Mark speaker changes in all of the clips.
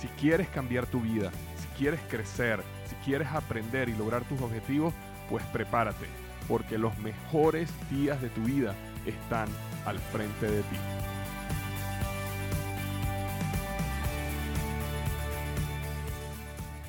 Speaker 1: Si quieres cambiar tu vida, si quieres crecer, si quieres aprender y lograr tus objetivos, pues prepárate, porque los mejores días de tu vida están al frente de ti.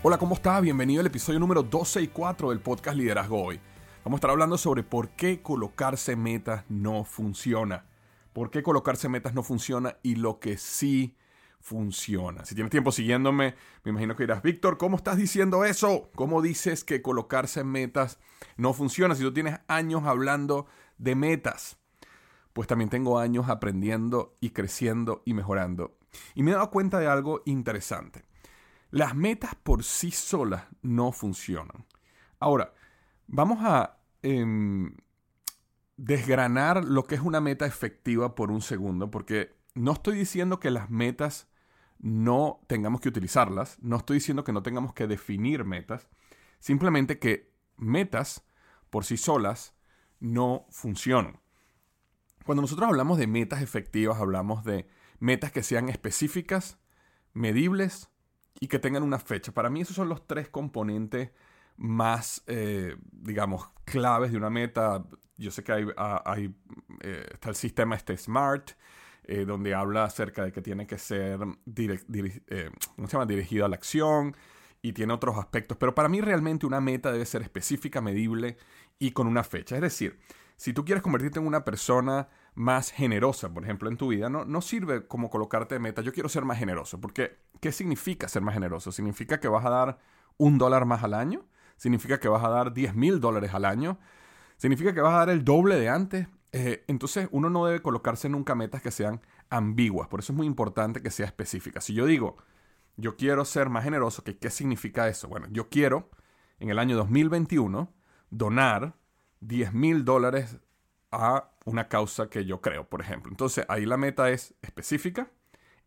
Speaker 1: Hola, ¿cómo estás? Bienvenido al episodio número 12 y 4 del podcast Liderazgo Hoy. Vamos a estar hablando sobre por qué colocarse metas no funciona. Por qué colocarse metas no funciona y lo que sí funciona. Si tienes tiempo siguiéndome, me imagino que dirás, Víctor, ¿cómo estás diciendo eso? ¿Cómo dices que colocarse metas no funciona si tú tienes años hablando de metas? Pues también tengo años aprendiendo y creciendo y mejorando. Y me he dado cuenta de algo interesante. Las metas por sí solas no funcionan. Ahora, Vamos a em, desgranar lo que es una meta efectiva por un segundo, porque no estoy diciendo que las metas no tengamos que utilizarlas, no estoy diciendo que no tengamos que definir metas, simplemente que metas por sí solas no funcionan. Cuando nosotros hablamos de metas efectivas, hablamos de metas que sean específicas, medibles y que tengan una fecha. Para mí esos son los tres componentes más, eh, digamos, claves de una meta. Yo sé que hay, ah, eh, está el sistema este SMART, eh, donde habla acerca de que tiene que ser llama? dirigido a la acción y tiene otros aspectos. Pero para mí realmente una meta debe ser específica, medible y con una fecha. Es decir, si tú quieres convertirte en una persona más generosa, por ejemplo, en tu vida, no, no sirve como colocarte de meta, yo quiero ser más generoso, porque ¿qué significa ser más generoso? ¿Significa que vas a dar un dólar más al año? significa que vas a dar 10 mil dólares al año, significa que vas a dar el doble de antes. Eh, entonces uno no debe colocarse nunca metas que sean ambiguas, por eso es muy importante que sea específica. Si yo digo, yo quiero ser más generoso, ¿qué, qué significa eso? Bueno, yo quiero en el año 2021 donar 10 mil dólares a una causa que yo creo, por ejemplo. Entonces ahí la meta es específica,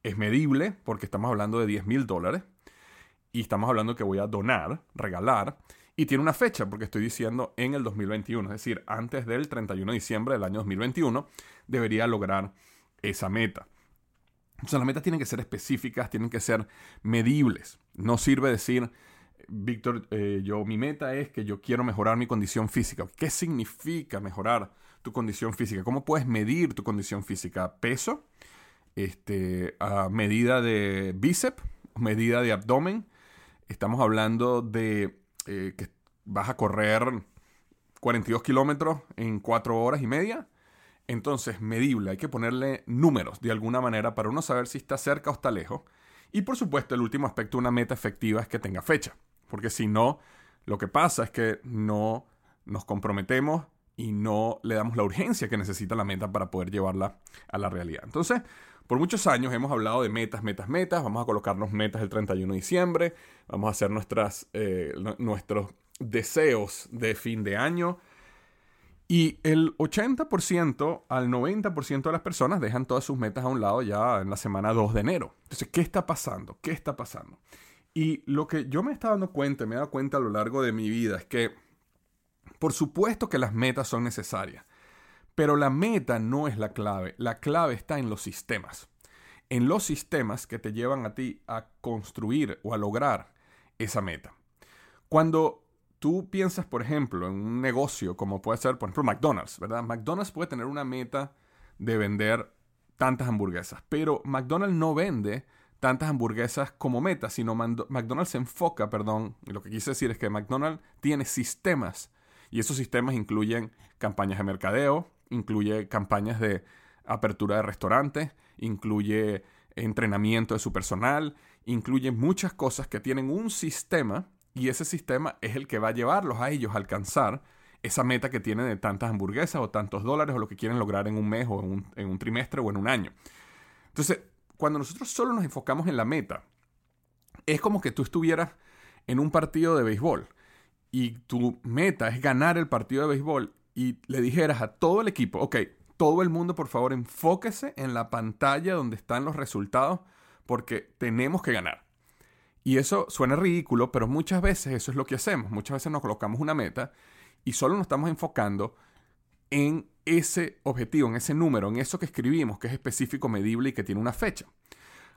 Speaker 1: es medible, porque estamos hablando de 10 mil dólares, y estamos hablando que voy a donar, regalar, y tiene una fecha, porque estoy diciendo en el 2021, es decir, antes del 31 de diciembre del año 2021, debería lograr esa meta. Entonces las metas tienen que ser específicas, tienen que ser medibles. No sirve decir, Víctor, eh, yo mi meta es que yo quiero mejorar mi condición física. ¿Qué significa mejorar tu condición física? ¿Cómo puedes medir tu condición física? ¿Peso? Este, medida de bíceps, medida de abdomen. Estamos hablando de eh, que vas a correr 42 kilómetros en 4 horas y media. Entonces, medible, hay que ponerle números de alguna manera para uno saber si está cerca o está lejos. Y por supuesto, el último aspecto una meta efectiva es que tenga fecha. Porque si no, lo que pasa es que no nos comprometemos y no le damos la urgencia que necesita la meta para poder llevarla a la realidad. Entonces, por muchos años hemos hablado de metas, metas, metas. Vamos a colocarnos metas el 31 de diciembre. Vamos a hacer nuestras, eh, nuestros deseos de fin de año. Y el 80% al 90% de las personas dejan todas sus metas a un lado ya en la semana 2 de enero. Entonces, ¿qué está pasando? ¿Qué está pasando? Y lo que yo me he estado dando cuenta, me he dado cuenta a lo largo de mi vida, es que por supuesto que las metas son necesarias. Pero la meta no es la clave, la clave está en los sistemas. En los sistemas que te llevan a ti a construir o a lograr esa meta. Cuando tú piensas, por ejemplo, en un negocio como puede ser, por ejemplo, McDonald's, ¿verdad? McDonald's puede tener una meta de vender tantas hamburguesas, pero McDonald's no vende tantas hamburguesas como meta, sino McDonald's se enfoca, perdón, lo que quise decir es que McDonald's tiene sistemas y esos sistemas incluyen campañas de mercadeo, incluye campañas de apertura de restaurantes, incluye entrenamiento de su personal, incluye muchas cosas que tienen un sistema y ese sistema es el que va a llevarlos a ellos a alcanzar esa meta que tienen de tantas hamburguesas o tantos dólares o lo que quieren lograr en un mes o en un, trimestre o en un año. Entonces, cuando nosotros solo nos enfocamos en la meta, Es como que tú estuvieras en un partido de béisbol y tu meta es ganar el partido de béisbol y le dijeras a todo el equipo, ok, todo el mundo por favor enfóquese en la pantalla donde están los resultados porque tenemos que ganar. Y eso suena ridículo, pero muchas veces eso es lo que hacemos. Muchas veces nos colocamos una meta y solo nos estamos enfocando en ese objetivo, en ese número, en eso que escribimos, que es específico, medible y que tiene una fecha.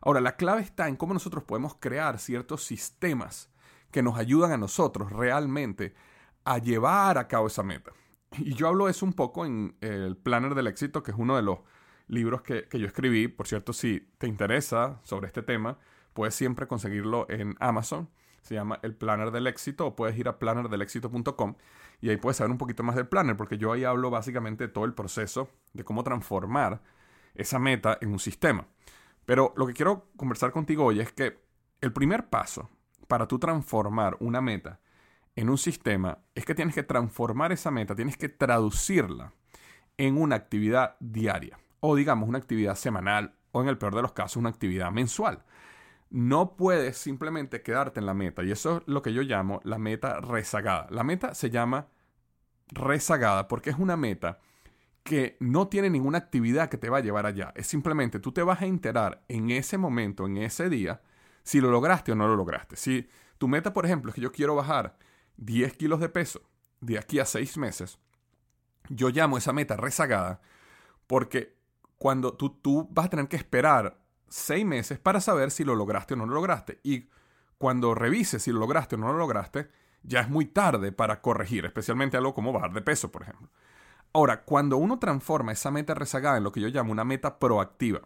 Speaker 1: Ahora, la clave está en cómo nosotros podemos crear ciertos sistemas que nos ayudan a nosotros realmente a llevar a cabo esa meta. Y yo hablo eso un poco en el Planner del Éxito, que es uno de los libros que, yo escribí. Por cierto, si te interesa sobre este tema, puedes siempre conseguirlo en Amazon. Se llama El Planner del Éxito o puedes ir a plannerdelexito.com y ahí puedes saber un poquito más del planner, porque yo ahí hablo básicamente de todo el proceso de cómo transformar esa meta en un sistema. Pero lo que quiero conversar contigo hoy es que el primer paso para tú transformar una meta en un sistema es que tienes que transformar esa meta, tienes que traducirla en una actividad diaria o digamos una actividad semanal o en el peor de los casos una actividad mensual. No puedes simplemente quedarte en la meta y eso es lo que yo llamo la meta rezagada. La meta se llama rezagada porque es una meta que no tiene ninguna actividad que te va a llevar allá. Es simplemente tú te vas a enterar en ese momento, en ese día, si lo lograste o no lo lograste. Si tu meta, por ejemplo, es que yo quiero bajar 10 kilos de peso de aquí a 6 meses, yo llamo esa meta rezagada porque cuando tú, tú vas a tener que esperar 6 meses para saber si lo lograste o no lo lograste. Y cuando revises si lo lograste o no lo lograste, ya es muy tarde para corregir, especialmente algo como bajar de peso, por ejemplo. Ahora, cuando uno transforma esa meta rezagada en lo que yo llamo una meta proactiva,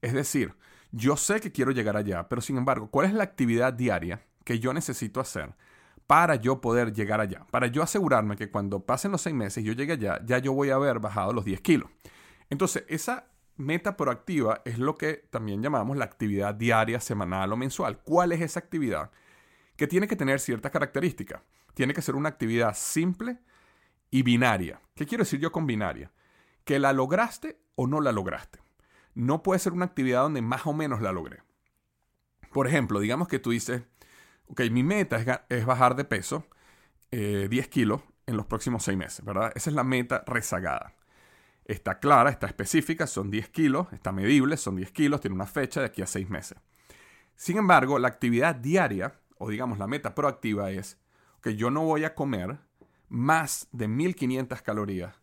Speaker 1: es decir, yo sé que quiero llegar allá, pero sin embargo, ¿cuál es la actividad diaria que yo necesito hacer para yo poder llegar allá, para yo asegurarme que cuando pasen los seis meses y yo llegue allá, ya yo voy a haber bajado los 10 kilos. Entonces, esa meta proactiva es lo que también llamamos la actividad diaria, semanal o mensual. ¿Cuál es esa actividad? Que tiene que tener ciertas características. Tiene que ser una actividad simple y binaria. ¿Qué quiero decir yo con binaria? Que la lograste o no la lograste. No puede ser una actividad donde más o menos la logré. Por ejemplo, digamos que tú dices, ok, mi meta es, bajar de peso 10 eh, kilos en los próximos 6 meses, ¿verdad? Esa es la meta rezagada. Está clara, está específica, son 10 kilos, está medible, son 10 kilos, tiene una fecha de aquí a 6 meses. Sin embargo, la actividad diaria, o digamos la meta proactiva es que yo no voy a comer más de 1500 calorías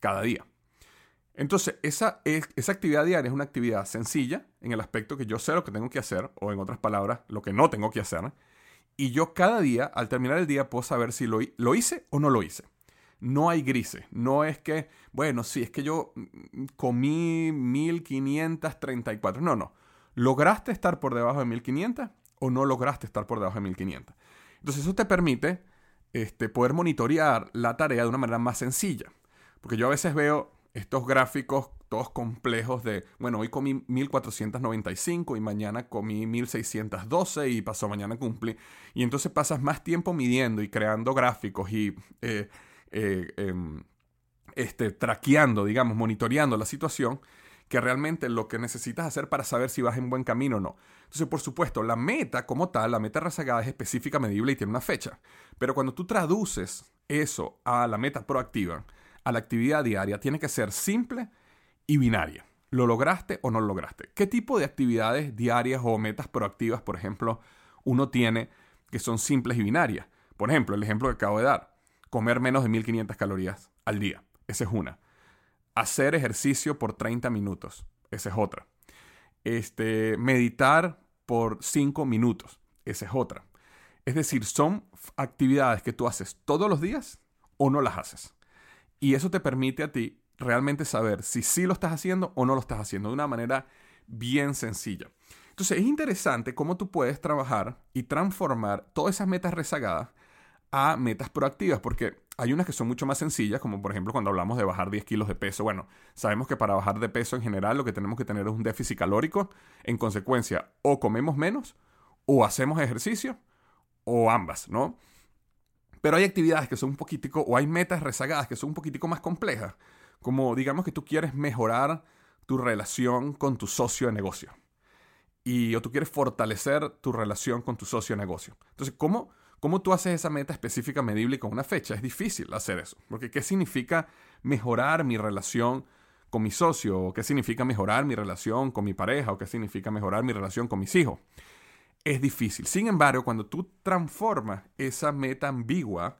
Speaker 1: cada día. Entonces, esa, esa actividad diaria es una actividad sencilla en el aspecto que yo sé lo que tengo que hacer, o en otras palabras, lo que no tengo que hacer, y yo cada día, al terminar el día, puedo saber si lo, lo hice o no lo hice. No hay grises. No es que, bueno, sí, es que yo mm, comí 1534. No, no. ¿Lograste estar por debajo de 1500 o no lograste estar por debajo de 1500? Entonces eso te permite este, poder monitorear la tarea de una manera más sencilla. Porque yo a veces veo estos gráficos todos complejos de, bueno, hoy comí 1495 y mañana comí 1612 y pasó mañana cumplí. Y entonces pasas más tiempo midiendo y creando gráficos y eh, eh, em, este, traqueando, digamos, monitoreando la situación que realmente lo que necesitas hacer para saber si vas en buen camino o no. Entonces, por supuesto, la meta como tal, la meta rezagada es específica, medible y tiene una fecha. Pero cuando tú traduces eso a la meta proactiva, a la actividad diaria tiene que ser simple y binaria. ¿Lo lograste o no lo lograste? ¿Qué tipo de actividades diarias o metas proactivas, por ejemplo, uno tiene que son simples y binarias? Por ejemplo, el ejemplo que acabo de dar, comer menos de 1500 calorías al día. Esa es una. Hacer ejercicio por 30 minutos. Esa es otra. Este, meditar por 5 minutos. Esa es otra. Es decir, son actividades que tú haces todos los días o no las haces. Y eso te permite a ti realmente saber si sí lo estás haciendo o no lo estás haciendo de una manera bien sencilla. Entonces es interesante cómo tú puedes trabajar y transformar todas esas metas rezagadas a metas proactivas, porque hay unas que son mucho más sencillas, como por ejemplo cuando hablamos de bajar 10 kilos de peso. Bueno, sabemos que para bajar de peso en general lo que tenemos que tener es un déficit calórico. En consecuencia, o comemos menos, o hacemos ejercicio, o ambas, ¿no? Pero hay actividades que son un poquitico, o hay metas rezagadas que son un poquitico más complejas. Como digamos que tú quieres mejorar tu relación con tu socio de negocio. y o tú quieres fortalecer tu relación con tu socio de negocio. Entonces, ¿cómo, ¿cómo tú haces esa meta específica, medible con una fecha? Es difícil hacer eso, porque ¿qué significa mejorar mi relación con mi socio? ¿O qué significa mejorar mi relación con mi pareja? ¿O qué significa mejorar mi relación con mis hijos? Es difícil. Sin embargo, cuando tú transformas esa meta ambigua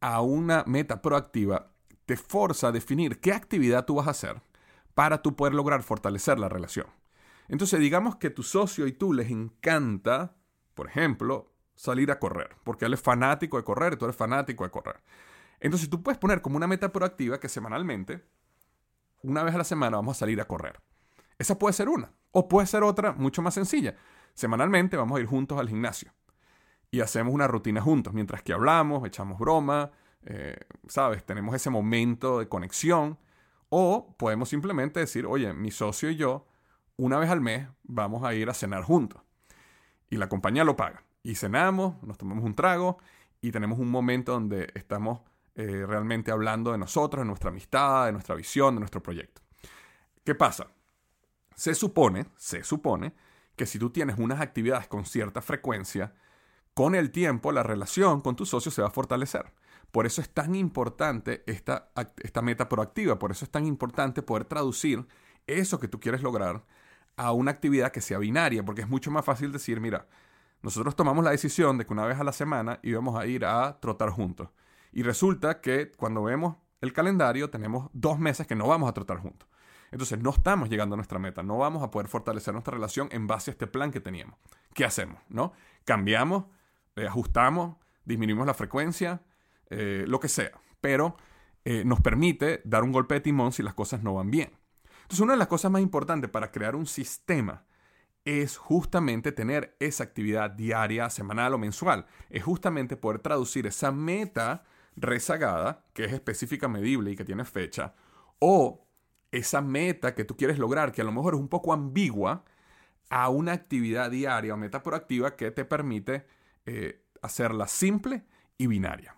Speaker 1: a una meta proactiva, te forza a definir qué actividad tú vas a hacer para tú poder lograr fortalecer la relación. Entonces, digamos que tu socio y tú les encanta, por ejemplo, salir a correr, porque él es fanático de correr y tú eres fanático de correr. Entonces, tú puedes poner como una meta proactiva que semanalmente, una vez a la semana, vamos a salir a correr. Esa puede ser una. O puede ser otra mucho más sencilla. Semanalmente vamos a ir juntos al gimnasio y hacemos una rutina juntos, mientras que hablamos, echamos broma, eh, ¿sabes? Tenemos ese momento de conexión. O podemos simplemente decir, oye, mi socio y yo una vez al mes vamos a ir a cenar juntos. Y la compañía lo paga. Y cenamos, nos tomamos un trago y tenemos un momento donde estamos eh, realmente hablando de nosotros, de nuestra amistad, de nuestra visión, de nuestro proyecto. ¿Qué pasa? Se supone, se supone que si tú tienes unas actividades con cierta frecuencia, con el tiempo la relación con tu socio se va a fortalecer. Por eso es tan importante esta, esta meta proactiva, por eso es tan importante poder traducir eso que tú quieres lograr a una actividad que sea binaria, porque es mucho más fácil decir, mira, nosotros tomamos la decisión de que una vez a la semana íbamos a ir a trotar juntos. Y resulta que cuando vemos el calendario tenemos dos meses que no vamos a trotar juntos. Entonces no estamos llegando a nuestra meta, no vamos a poder fortalecer nuestra relación en base a este plan que teníamos. ¿Qué hacemos? ¿No? Cambiamos, eh, ajustamos, disminuimos la frecuencia, eh, lo que sea. Pero eh, nos permite dar un golpe de timón si las cosas no van bien. Entonces, una de las cosas más importantes para crear un sistema es justamente tener esa actividad diaria, semanal o mensual. Es justamente poder traducir esa meta rezagada, que es específica, medible y que tiene fecha, o esa meta que tú quieres lograr, que a lo mejor es un poco ambigua, a una actividad diaria o meta proactiva que te permite eh, hacerla simple y binaria.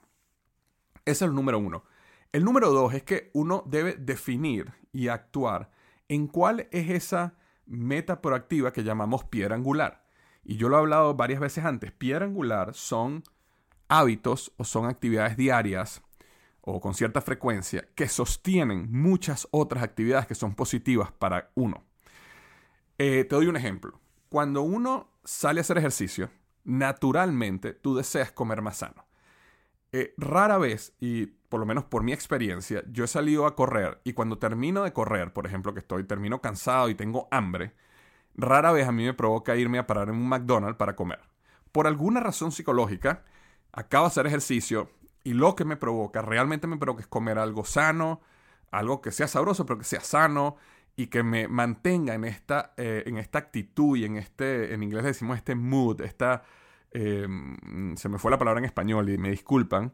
Speaker 1: Ese es el número uno. El número dos es que uno debe definir y actuar en cuál es esa meta proactiva que llamamos piedra angular. Y yo lo he hablado varias veces antes. Piedra angular son hábitos o son actividades diarias o con cierta frecuencia que sostienen muchas otras actividades que son positivas para uno. Eh, te doy un ejemplo. Cuando uno sale a hacer ejercicio, naturalmente tú deseas comer más sano. Eh, rara vez, y por lo menos por mi experiencia, yo he salido a correr y cuando termino de correr, por ejemplo, que estoy, termino cansado y tengo hambre, rara vez a mí me provoca irme a parar en un McDonald's para comer. Por alguna razón psicológica, acabo de hacer ejercicio y lo que me provoca, realmente me provoca es comer algo sano, algo que sea sabroso, pero que sea sano y que me mantenga en esta, eh, en esta actitud y en este, en inglés decimos este mood, esta Em, se me fue la palabra en español y me disculpan,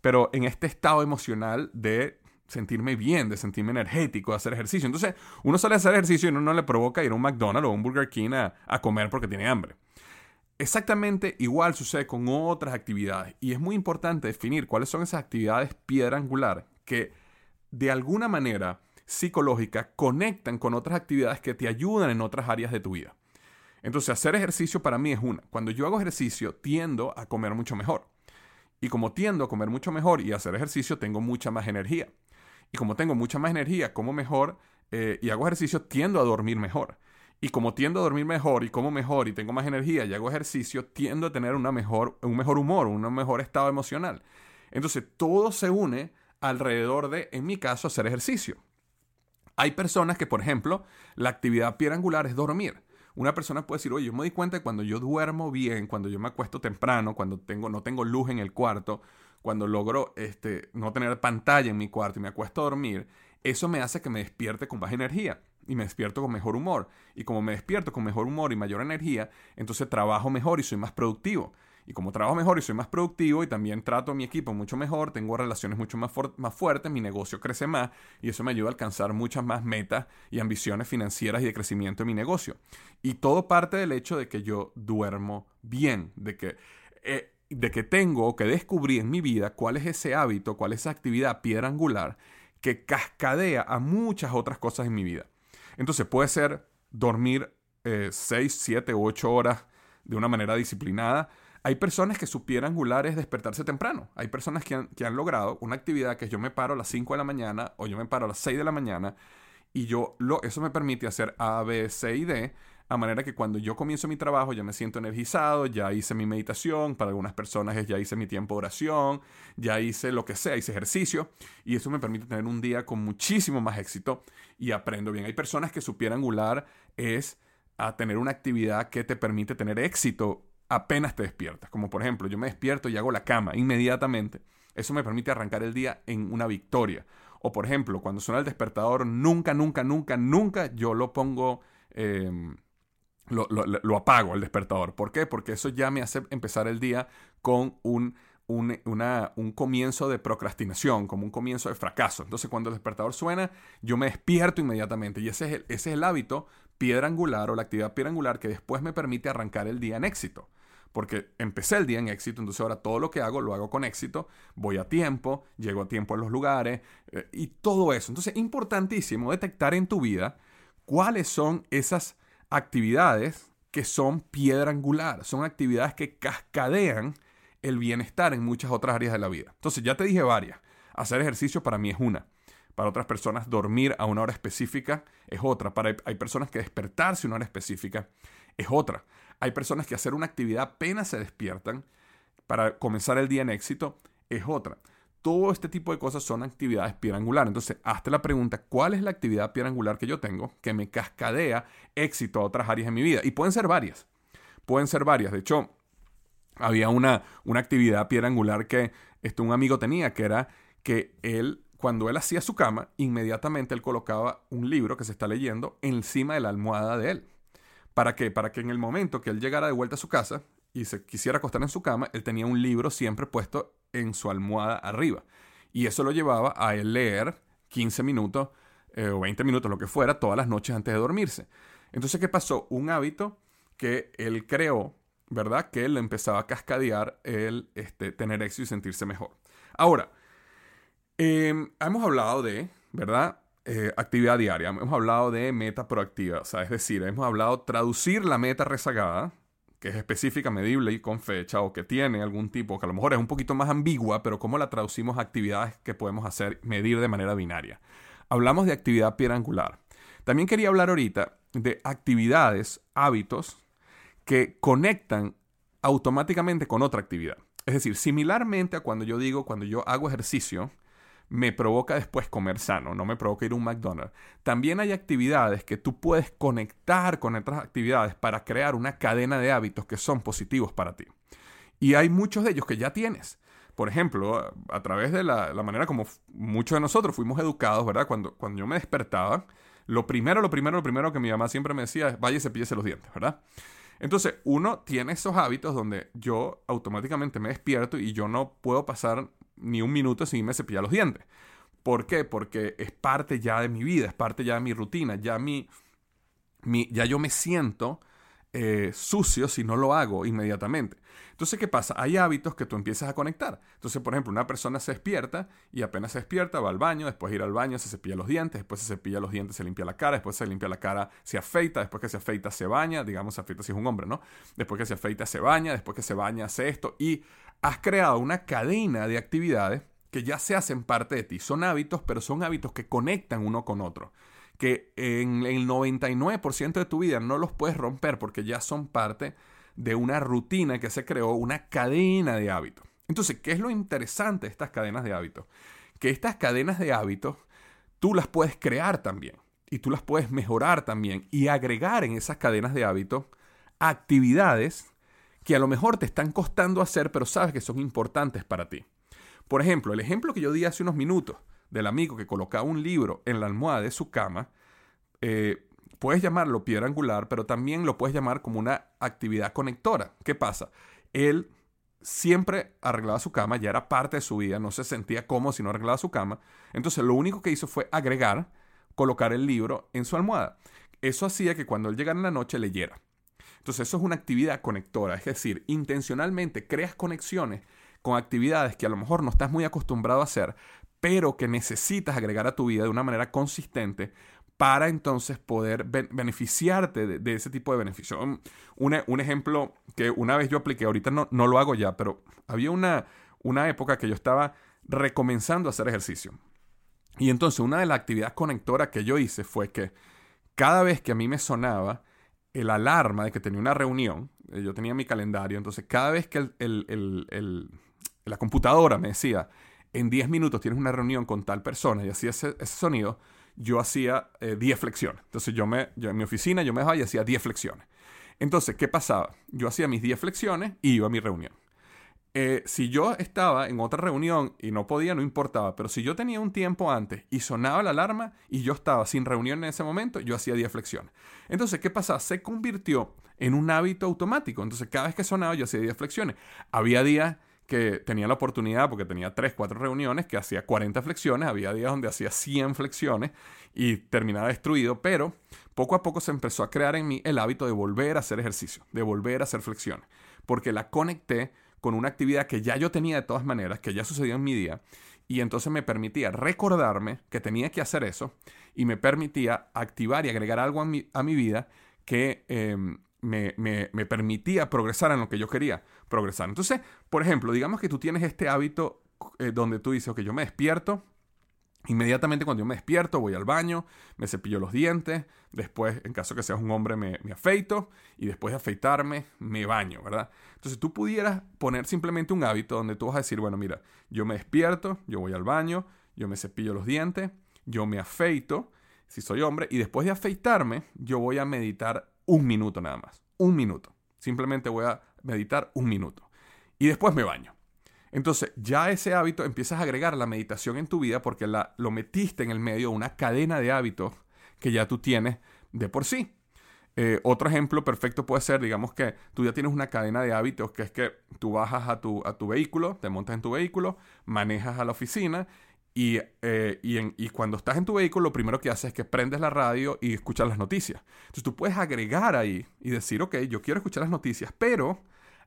Speaker 1: pero en este estado emocional de sentirme bien, de sentirme energético, de hacer ejercicio. Entonces, uno sale a hacer ejercicio y uno no le provoca ir a un McDonald's o un Burger King a, a comer porque tiene hambre. Exactamente igual sucede con otras actividades y es muy importante definir cuáles son esas actividades piedra angular que de alguna manera psicológica conectan con otras actividades que te ayudan en otras áreas de tu vida. Entonces, hacer ejercicio para mí es una. Cuando yo hago ejercicio, tiendo a comer mucho mejor. Y como tiendo a comer mucho mejor y hacer ejercicio, tengo mucha más energía. Y como tengo mucha más energía, como mejor eh, y hago ejercicio, tiendo a dormir mejor. Y como tiendo a dormir mejor y como mejor y tengo más energía y hago ejercicio, tiendo a tener una mejor, un mejor humor, un mejor estado emocional. Entonces, todo se une alrededor de, en mi caso, hacer ejercicio. Hay personas que, por ejemplo, la actividad piedra angular es dormir una persona puede decir, oye, yo me di cuenta que cuando yo duermo bien, cuando yo me acuesto temprano, cuando tengo, no tengo luz en el cuarto, cuando logro este, no tener pantalla en mi cuarto y me acuesto a dormir, eso me hace que me despierte con más energía y me despierto con mejor humor. Y como me despierto con mejor humor y mayor energía, entonces trabajo mejor y soy más productivo. Y como trabajo mejor y soy más productivo y también trato a mi equipo mucho mejor, tengo relaciones mucho más, fuertes, mi negocio crece más y eso me ayuda a alcanzar muchas más metas y ambiciones financieras y de crecimiento en mi negocio. Y todo parte del hecho de que yo duermo bien, de que, eh, de que tengo que descubrí en mi vida cuál es ese hábito, cuál es esa actividad piedra angular que cascadea a muchas otras cosas en mi vida. Entonces puede ser dormir 6, 7 u 8 horas de una manera disciplinada. Hay personas que su piedra angular es despertarse temprano. Hay personas que han, que han logrado una actividad que yo me paro a las 5 de la mañana o yo me paro a las 6 de la mañana y yo lo, eso me permite hacer A, B, C y D a manera que cuando yo comienzo mi trabajo ya me siento energizado, ya hice mi meditación, para algunas personas es ya hice mi tiempo de oración, ya hice lo que sea, hice ejercicio y eso me permite tener un día con muchísimo más éxito y aprendo bien. Hay personas que su piedra angular es a tener una actividad que te permite tener éxito apenas te despiertas. Como por ejemplo, yo me despierto y hago la cama inmediatamente. Eso me permite arrancar el día en una victoria. O por ejemplo, cuando suena el despertador, nunca, nunca, nunca, nunca yo lo pongo... Em, lo, apago el despertador. ¿Por qué? Porque eso ya me hace empezar el día con un, un, comienzo de procrastinación, como un comienzo de fracaso. Entonces cuando el despertador suena, yo me despierto inmediatamente. Y ese es el, ese es el hábito piedra angular o la actividad piedra angular que después me permite arrancar el día en éxito. Porque empecé el día en éxito, entonces ahora todo lo que hago lo hago con éxito, voy a tiempo, llego a tiempo a los lugares eh, y todo eso. Entonces, importantísimo detectar en tu vida cuáles son esas actividades que son piedra angular, son actividades que cascadean el bienestar en muchas otras áreas de la vida. Entonces ya te dije varias. Hacer ejercicio para mí es una. Para otras personas dormir a una hora específica es otra. Para, hay personas que despertarse a una hora específica es otra. Hay personas que hacer una actividad apenas se despiertan para comenzar el día en éxito es otra. Todo este tipo de cosas son actividades piedra angular. Entonces, hazte la pregunta, ¿cuál es la actividad piedra angular que yo tengo que me cascadea éxito a otras áreas de mi vida? Y pueden ser varias. Pueden ser varias. De hecho, había una, una actividad piedra angular que este, un amigo tenía, que era que él, cuando él hacía su cama, inmediatamente él colocaba un libro que se está leyendo encima de la almohada de él. ¿Para qué? Para que en el momento que él llegara de vuelta a su casa y se quisiera acostar en su cama, él tenía un libro siempre puesto en su almohada arriba. Y eso lo llevaba a él leer 15 minutos eh, o 20 minutos, lo que fuera, todas las noches antes de dormirse. Entonces, ¿qué pasó? Un hábito que él creó, ¿verdad? Que él empezaba a cascadear el este, tener éxito y sentirse mejor. Ahora, em, hemos hablado de, ¿verdad? Eh, actividad diaria, hemos hablado de meta proactiva, o sea, es decir, hemos hablado traducir la meta rezagada, que es específica, medible y con fecha, o que tiene algún tipo, que a lo mejor es un poquito más ambigua, pero cómo la traducimos a actividades que podemos hacer, medir de manera binaria. Hablamos de actividad piedra angular. También quería hablar ahorita de actividades, hábitos, que conectan automáticamente con otra actividad. Es decir, similarmente a cuando yo digo, cuando yo hago ejercicio, me provoca después comer sano, no me provoca ir a un McDonald's. También hay actividades que tú puedes conectar con otras actividades para crear una cadena de hábitos que son positivos para ti. Y hay muchos de ellos que ya tienes. Por ejemplo, a, través de la, manera como muchos de nosotros fuimos educados, ¿verdad? Cuando, cuando yo me despertaba, lo primero, lo primero, lo primero que mi mamá siempre me decía es, vaya y cepíllese los dientes, ¿verdad? Entonces, uno tiene esos hábitos donde yo automáticamente me despierto y yo no puedo pasar ni un minuto sin me cepillar los dientes. ¿Por qué? Porque es parte ya de mi vida, es parte ya de mi rutina, ya, mi, ya yo me siento eh, sucio si no lo hago inmediatamente. Entonces, ¿qué pasa? Hay hábitos que tú empiezas a conectar. Entonces, por ejemplo, una persona se despierta y apenas se despierta, va al baño, después de ir al baño se cepilla los dientes, después se cepilla los dientes, se limpia la cara, después se limpia la cara, se afeita, después que se afeita se baña, digamos, se afeita si es un hombre, ¿no? Después que se afeita se baña, después que se baña hace esto y has creado una cadena de actividades que ya se hacen parte de ti. Son hábitos, pero son hábitos que conectan uno con otro. Que en el 99% de tu vida no los puedes romper porque ya son parte de una rutina que se creó, una cadena de hábitos. Entonces, ¿qué es lo interesante de estas cadenas de hábitos? Que estas cadenas de hábitos tú las puedes crear también y tú las puedes mejorar también y agregar en esas cadenas de hábitos actividades que a lo mejor te están costando hacer, pero sabes que son importantes para ti. Por ejemplo, el ejemplo que yo di hace unos minutos del amigo que colocaba un libro en la almohada de su cama, eh, puedes llamarlo piedra angular, pero también lo puedes llamar como una actividad conectora. ¿Qué pasa? Él siempre arreglaba su cama, ya era parte de su vida, no se sentía cómodo si no arreglaba su cama. Entonces lo único que hizo fue agregar, colocar el libro en su almohada. Eso hacía que cuando él llegara en la noche leyera. Entonces eso es una actividad conectora, es decir, intencionalmente creas conexiones con actividades que a lo mejor no estás muy acostumbrado a hacer, pero que necesitas agregar a tu vida de una manera consistente para entonces poder beneficiarte de, ese tipo de beneficio. Un, un, ejemplo que una vez yo apliqué, ahorita no, no lo hago ya, pero había una, una época que yo estaba recomenzando a hacer ejercicio. Y entonces una de las actividades conectoras que yo hice fue que cada vez que a mí me sonaba el alarma de que tenía una reunión, eh, yo tenía mi calendario, entonces cada vez que la computadora me decía, en 10 minutos tienes una reunión con tal persona y hacía ese, sonido, yo hacía 10 eh, flexiones. Entonces yo, me, en mi oficina yo me dejaba y hacía 10 flexiones. Entonces, ¿qué pasaba? Yo hacía mis 10 flexiones y iba a mi reunión. Eh, si yo estaba en otra reunión y no podía, no importaba, pero si yo tenía un tiempo antes y sonaba la alarma y yo estaba sin reunión en ese momento, yo hacía 10 flexiones. Entonces, ¿qué pasaba? Se convirtió en un hábito automático. Entonces, cada vez que sonaba, yo hacía 10 flexiones. Había días que tenía la oportunidad, porque tenía 3, 4 reuniones, que hacía 40 flexiones, había días donde hacía 100 flexiones y terminaba destruido, pero poco a poco se empezó a crear en mí el hábito de volver a hacer ejercicio, de volver a hacer flexiones, porque la conecté con una actividad que ya yo tenía de todas maneras, que ya sucedió en mi día, y entonces me permitía recordarme que tenía que hacer eso y me permitía activar y agregar algo a mi, a mi vida que em, me, permitía progresar en lo que yo quería progresar. Entonces, por ejemplo, digamos que tú tienes este hábito eh, donde tú dices, ok, yo me despierto, Inmediatamente cuando yo me despierto, voy al baño, me cepillo los dientes, después, en caso que seas un hombre, me, afeito y después de afeitarme, me baño, ¿verdad? Entonces tú pudieras poner simplemente un hábito donde tú vas a decir, bueno, mira, yo me despierto, yo voy al baño, yo me cepillo los dientes, yo me afeito, si soy hombre, y después de afeitarme, yo voy a meditar un minuto nada más, un minuto. Simplemente voy a meditar un minuto. Y después me baño. Entonces, ya ese hábito empiezas a agregar la meditación en tu vida porque la, lo metiste en el medio de una cadena de hábitos que ya tú tienes de por sí. Eh, otro ejemplo perfecto puede ser, digamos que tú ya tienes una cadena de hábitos que es que tú bajas a tu, a tu vehículo, te montas en tu vehículo, manejas a la oficina y, eh, y, y, cuando estás en tu vehículo, lo primero que haces es que prendes la radio y escuchas las noticias. Entonces tú puedes agregar ahí y decir, ok, yo quiero escuchar las noticias, pero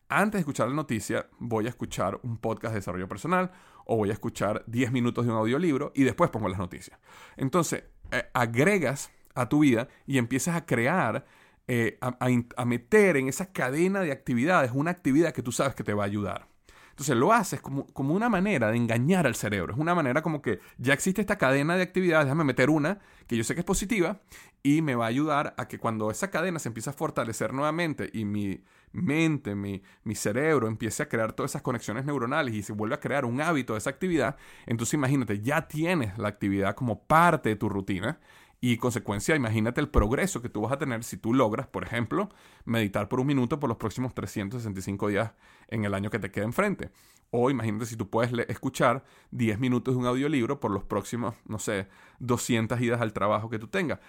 Speaker 1: antes de escuchar la noticia, voy a escuchar un podcast de desarrollo personal o voy a escuchar 10 minutos de un audiolibro y después pongo las noticias. Entonces, eh, agregas a tu vida y empiezas a crear, eh, a meter en esa cadena de actividades una actividad que tú sabes que te va a ayudar. Entonces lo haces como, como una manera de engañar al cerebro. Es una manera como que ya existe esta cadena de actividades, déjame meter una que yo sé que es positiva y me va a ayudar a que cuando esa cadena se empiece a fortalecer nuevamente y mi mente, mi, mi cerebro empiece a crear todas esas conexiones neuronales y se vuelve a crear un hábito de esa actividad, entonces imagínate, ya tienes la actividad como parte de tu rutina y consecuencia, imagínate el progreso que tú vas a tener si tú logras, por ejemplo, meditar por un minuto por los próximos 365 días en el año que te queda enfrente. O imagínate si tú puedes escuchar 10 minutos de un audiolibro por los próximos, no sé, 200 idas al trabajo que tú tengas.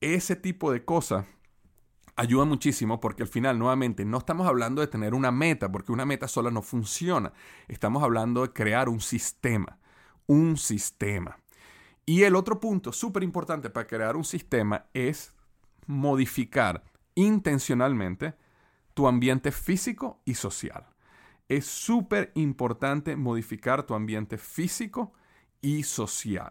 Speaker 1: Ese tipo de cosas ayuda muchísimo porque al final, nuevamente, no estamos hablando de tener una meta, porque una meta sola no funciona. Estamos hablando de crear un sistema. Un sistema. Y el otro punto súper importante para crear un sistema es modificar intencionalmente tu ambiente físico y social. Es súper importante modificar tu ambiente físico y social.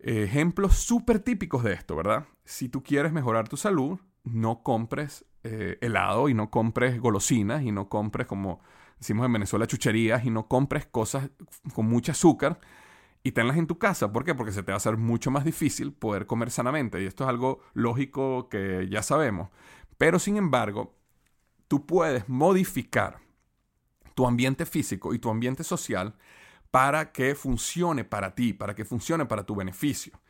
Speaker 1: Ejemplos súper típicos de esto, ¿verdad? Si tú quieres mejorar tu salud, no compres eh, helado y no compres golosinas y no compres, como decimos en Venezuela, chucherías y no compres cosas con mucho azúcar y tenlas en tu casa. ¿Por qué? Porque se te va a hacer mucho más difícil poder comer sanamente. Y esto es algo lógico que ya sabemos. Pero sin embargo, tú puedes modificar tu ambiente físico y tu ambiente social para que funcione para ti, para que funcione para tu beneficio.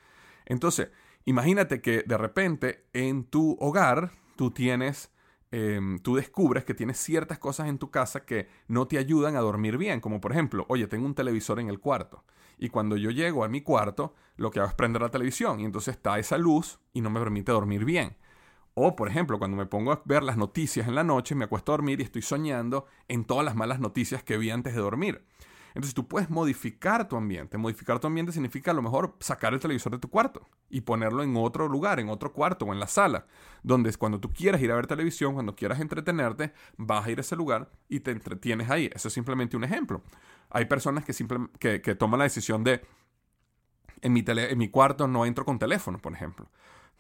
Speaker 1: Entonces, imagínate que de repente en tu hogar tú tienes, em, tú descubres que tienes ciertas cosas en tu casa que no te ayudan a dormir bien, como por ejemplo, oye, tengo un televisor en el cuarto. Y cuando yo llego a mi cuarto, lo que hago es prender la televisión y entonces está esa luz y no me permite dormir bien. O, por ejemplo, cuando me pongo a ver las noticias en la noche, me acuesto a dormir y estoy soñando en todas las malas noticias que vi antes de dormir. Entonces tú puedes modificar tu ambiente. Modificar tu ambiente significa a lo mejor sacar el televisor de tu cuarto y ponerlo en otro lugar, en otro cuarto o en la sala, donde cuando tú quieras ir a ver televisión, cuando quieras entretenerte, vas a ir a ese lugar y te entretienes ahí. Eso es simplemente un ejemplo. Hay personas que, que, toman la decisión de En mi, en mi cuarto no entro con teléfono, por ejemplo.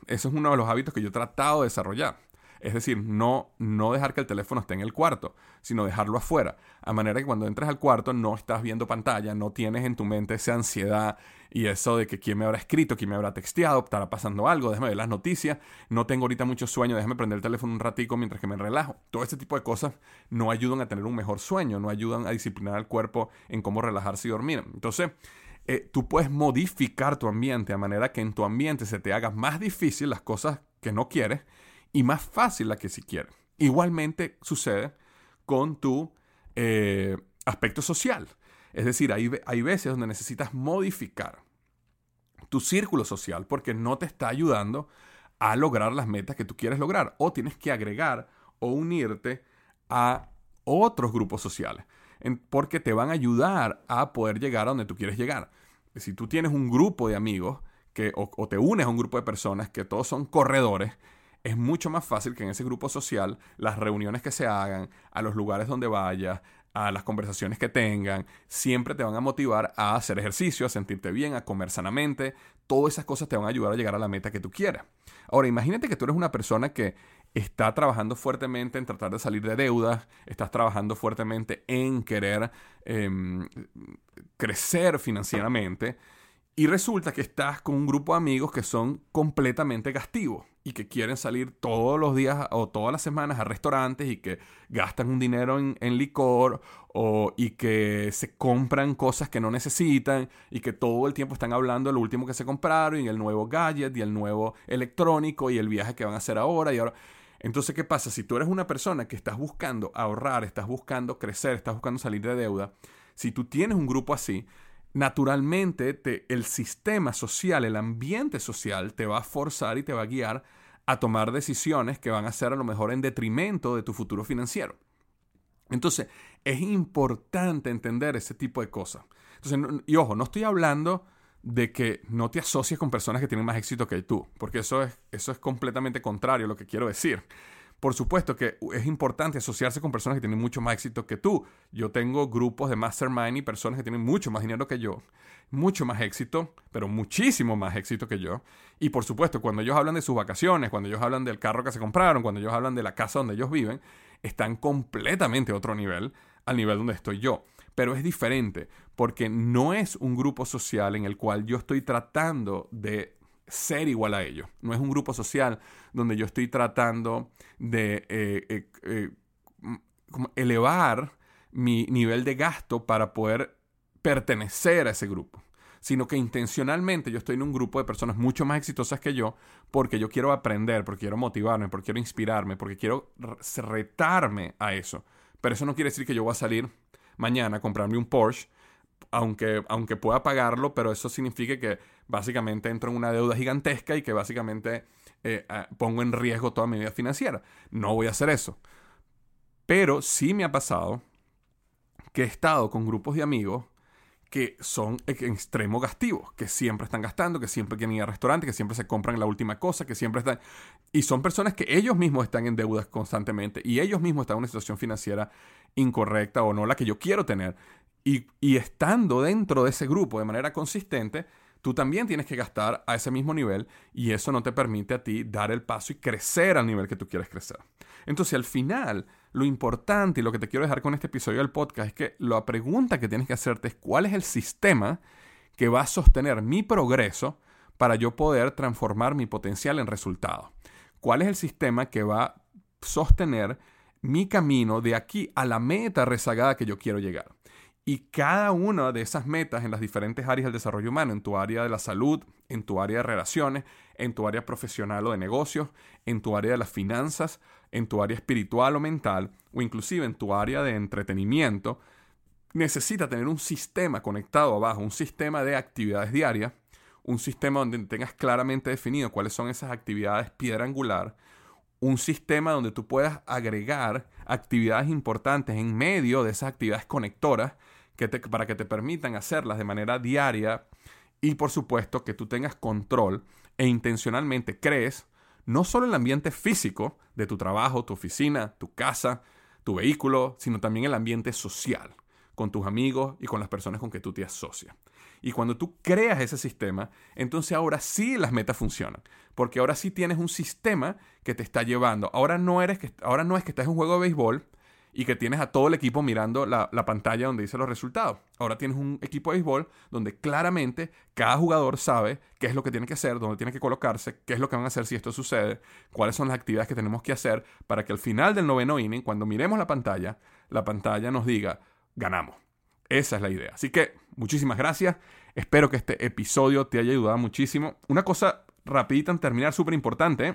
Speaker 1: Eso es uno de los hábitos que yo he tratado de desarrollar. Es decir, no, no dejar que el teléfono esté en el cuarto, sino dejarlo afuera. A manera que cuando entres al cuarto no estás viendo pantalla, no tienes en tu mente esa ansiedad y eso de que quién me habrá escrito, quién me habrá texteado, estará pasando algo, déjame ver las noticias, no tengo ahorita mucho sueño, déjame prender el teléfono un ratico mientras que me relajo. Todo este tipo de cosas no ayudan a tener un mejor sueño, no ayudan a disciplinar al cuerpo en cómo relajarse y dormir. Entonces, eh, tú puedes modificar tu ambiente de manera que en tu ambiente se te haga más difícil las cosas que no quieres y más fácil la que si quieres. Igualmente sucede con tu eh, aspecto social. Es decir, hay, hay veces donde necesitas modificar tu círculo social porque no te está ayudando a lograr las metas que tú quieres lograr. O tienes que agregar o unirte a otros grupos sociales porque te van a ayudar a poder llegar a donde tú quieres llegar. Si tú tienes un grupo de amigos que, o te unes a un grupo de personas que todos son corredores, es mucho más fácil que en ese grupo social las reuniones que se hagan, a los lugares donde vayas, a las conversaciones que tengan, siempre te van a motivar a hacer ejercicio, a sentirte bien, a comer sanamente. Todas esas cosas te van a ayudar a llegar a la meta que tú quieras. Ahora, imagínate que tú eres una persona que está trabajando fuertemente en tratar de salir de deudas, estás trabajando fuertemente en querer em, crecer financieramente y resulta que estás con un grupo de amigos que son completamente gastivos y que quieren salir todos los días o todas las semanas a restaurantes y que gastan un dinero en, licor o, y que se compran cosas que no necesitan y que todo el tiempo están hablando de lo último que se compraron y el nuevo gadget y el nuevo electrónico y el viaje que van a hacer ahora y ahora. Entonces, ¿qué pasa? Si tú eres una persona que estás buscando ahorrar, estás buscando crecer, estás buscando salir de deuda, si tú tienes un grupo así, naturalmente el sistema social, el ambiente social te va a forzar y te va a guiar a tomar decisiones que van a ser a lo mejor en detrimento de tu futuro financiero. Entonces, es importante entender ese tipo de cosas. Entonces, y ojo, no estoy hablando de que no te asocies con personas que tienen más éxito que tú, porque eso es, eso es completamente contrario a lo que quiero decir. Por supuesto que es importante asociarse con personas que tienen mucho más éxito que tú. Yo tengo grupos de mastermind y personas que tienen mucho más dinero que yo, mucho más éxito, pero muchísimo más éxito que yo. Y por supuesto, cuando ellos hablan de sus vacaciones, cuando ellos hablan del carro que se compraron, cuando ellos hablan de la casa donde ellos viven, están completamente a otro nivel, al nivel donde estoy yo. Pero es diferente, porque no es un grupo social en el cual yo estoy tratando de ser igual a ellos. No es un grupo social donde yo estoy tratando de eh, eh, eh, elevar mi nivel de gasto para poder pertenecer a ese grupo, sino que intencionalmente yo estoy en un grupo de personas mucho más exitosas que yo porque yo quiero aprender, porque quiero motivarme, porque quiero inspirarme, porque quiero retarme a eso. Pero eso no quiere decir que yo voy a salir mañana a comprarme un Porsche aunque, aunque pueda pagarlo, pero eso significa que básicamente entro en una deuda gigantesca y que básicamente eh, pongo en riesgo toda mi vida financiera. No voy a hacer eso. Pero sí me ha pasado que he estado con grupos de amigos que son en extremo gastivos, que siempre están gastando, que siempre quieren ir al restaurante, que siempre se compran la última cosa, que siempre están... Y son personas que ellos mismos están en deudas constantemente y ellos mismos están en una situación financiera incorrecta o no la que yo quiero tener. Y, estando dentro de ese grupo de manera consistente, tú también tienes que gastar a ese mismo nivel y eso no te permite a ti dar el paso y crecer al nivel que tú quieres crecer. Entonces, al final, lo importante y lo que te quiero dejar con este episodio del podcast es que la pregunta que tienes que hacerte es cuál es el sistema que va a sostener mi progreso para yo poder transformar mi potencial en resultado. ¿Cuál es el sistema que va a sostener mi camino de aquí a la meta rezagada que yo quiero llegar? Y cada una de esas metas en las diferentes áreas del desarrollo humano, en tu área de la salud, en tu área de relaciones, en tu área profesional o de negocios, en tu área de las finanzas, en tu área espiritual o mental, o inclusive en tu área de entretenimiento, necesita tener un sistema conectado abajo, un sistema de actividades diarias, un sistema donde tengas claramente definido cuáles son esas actividades piedra angular, un sistema donde tú puedas agregar actividades importantes en medio de esas actividades conectoras para que te permitan hacerlas de manera diaria y por supuesto que tú tengas control e intencionalmente crees no solo el ambiente físico de tu trabajo, tu oficina, tu casa, tu vehículo, sino también el ambiente social. con tus amigos y con las personas con que tú te asocias. Y cuando tú creas ese sistema, entonces ahora sí las metas funcionan. Porque ahora sí tienes un sistema que te está llevando. Ahora no, eres que, ahora no es que estás en un juego de béisbol y que tienes a todo el equipo mirando la, pantalla donde dice los resultados. Ahora tienes un equipo de béisbol donde claramente cada jugador sabe qué es lo que tiene que hacer, dónde tiene que colocarse, qué es lo que van a hacer si esto sucede, cuáles son las actividades que tenemos que hacer para que al final del noveno inning, cuando miremos la pantalla, la pantalla nos diga, ganamos. Esa es la idea. Así que muchísimas gracias. Espero que este episodio te haya ayudado muchísimo. Una cosa rapidita en terminar, súper importante,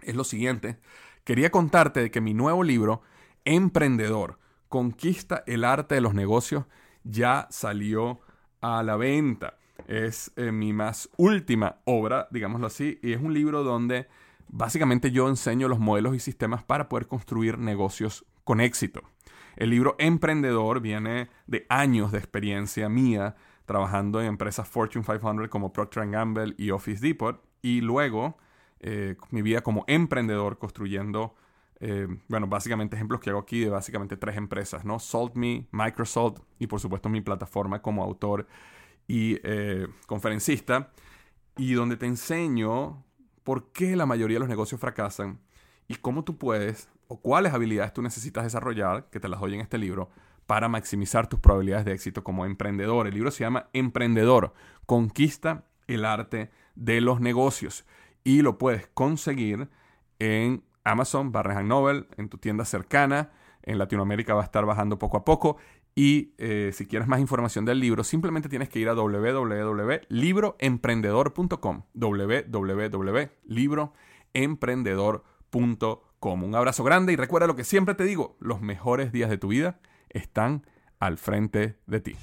Speaker 1: es lo siguiente. Quería contarte de que mi nuevo libro emprendedor, Conquista el arte de los negocios, ya salió a la venta. Es eh, mi más última obra, digámoslo así, y es un libro donde básicamente yo enseño los modelos y sistemas para poder construir negocios con éxito. El libro Emprendedor viene de años de experiencia mía trabajando en empresas Fortune 500 como Procter Gamble y Office Depot, y luego eh, mi vida como emprendedor construyendo eh, bueno, básicamente ejemplos que hago aquí de básicamente tres empresas, ¿no? SaltMe, Microsoft y por supuesto mi plataforma como autor y eh, conferencista, y donde te enseño por qué la mayoría de los negocios fracasan y cómo tú puedes o cuáles habilidades tú necesitas desarrollar, que te las doy en este libro, para maximizar tus probabilidades de éxito como emprendedor. El libro se llama Emprendedor, Conquista el arte de los negocios y lo puedes conseguir en Amazon, Barnes Noble, en tu tienda cercana. En Latinoamérica va a estar bajando poco a poco. Y eh, si quieres más información del libro, simplemente tienes que ir a www.libroemprendedor.com. www.libroemprendedor.com. Un abrazo grande y recuerda lo que siempre te digo, los mejores días de tu vida están al frente de ti.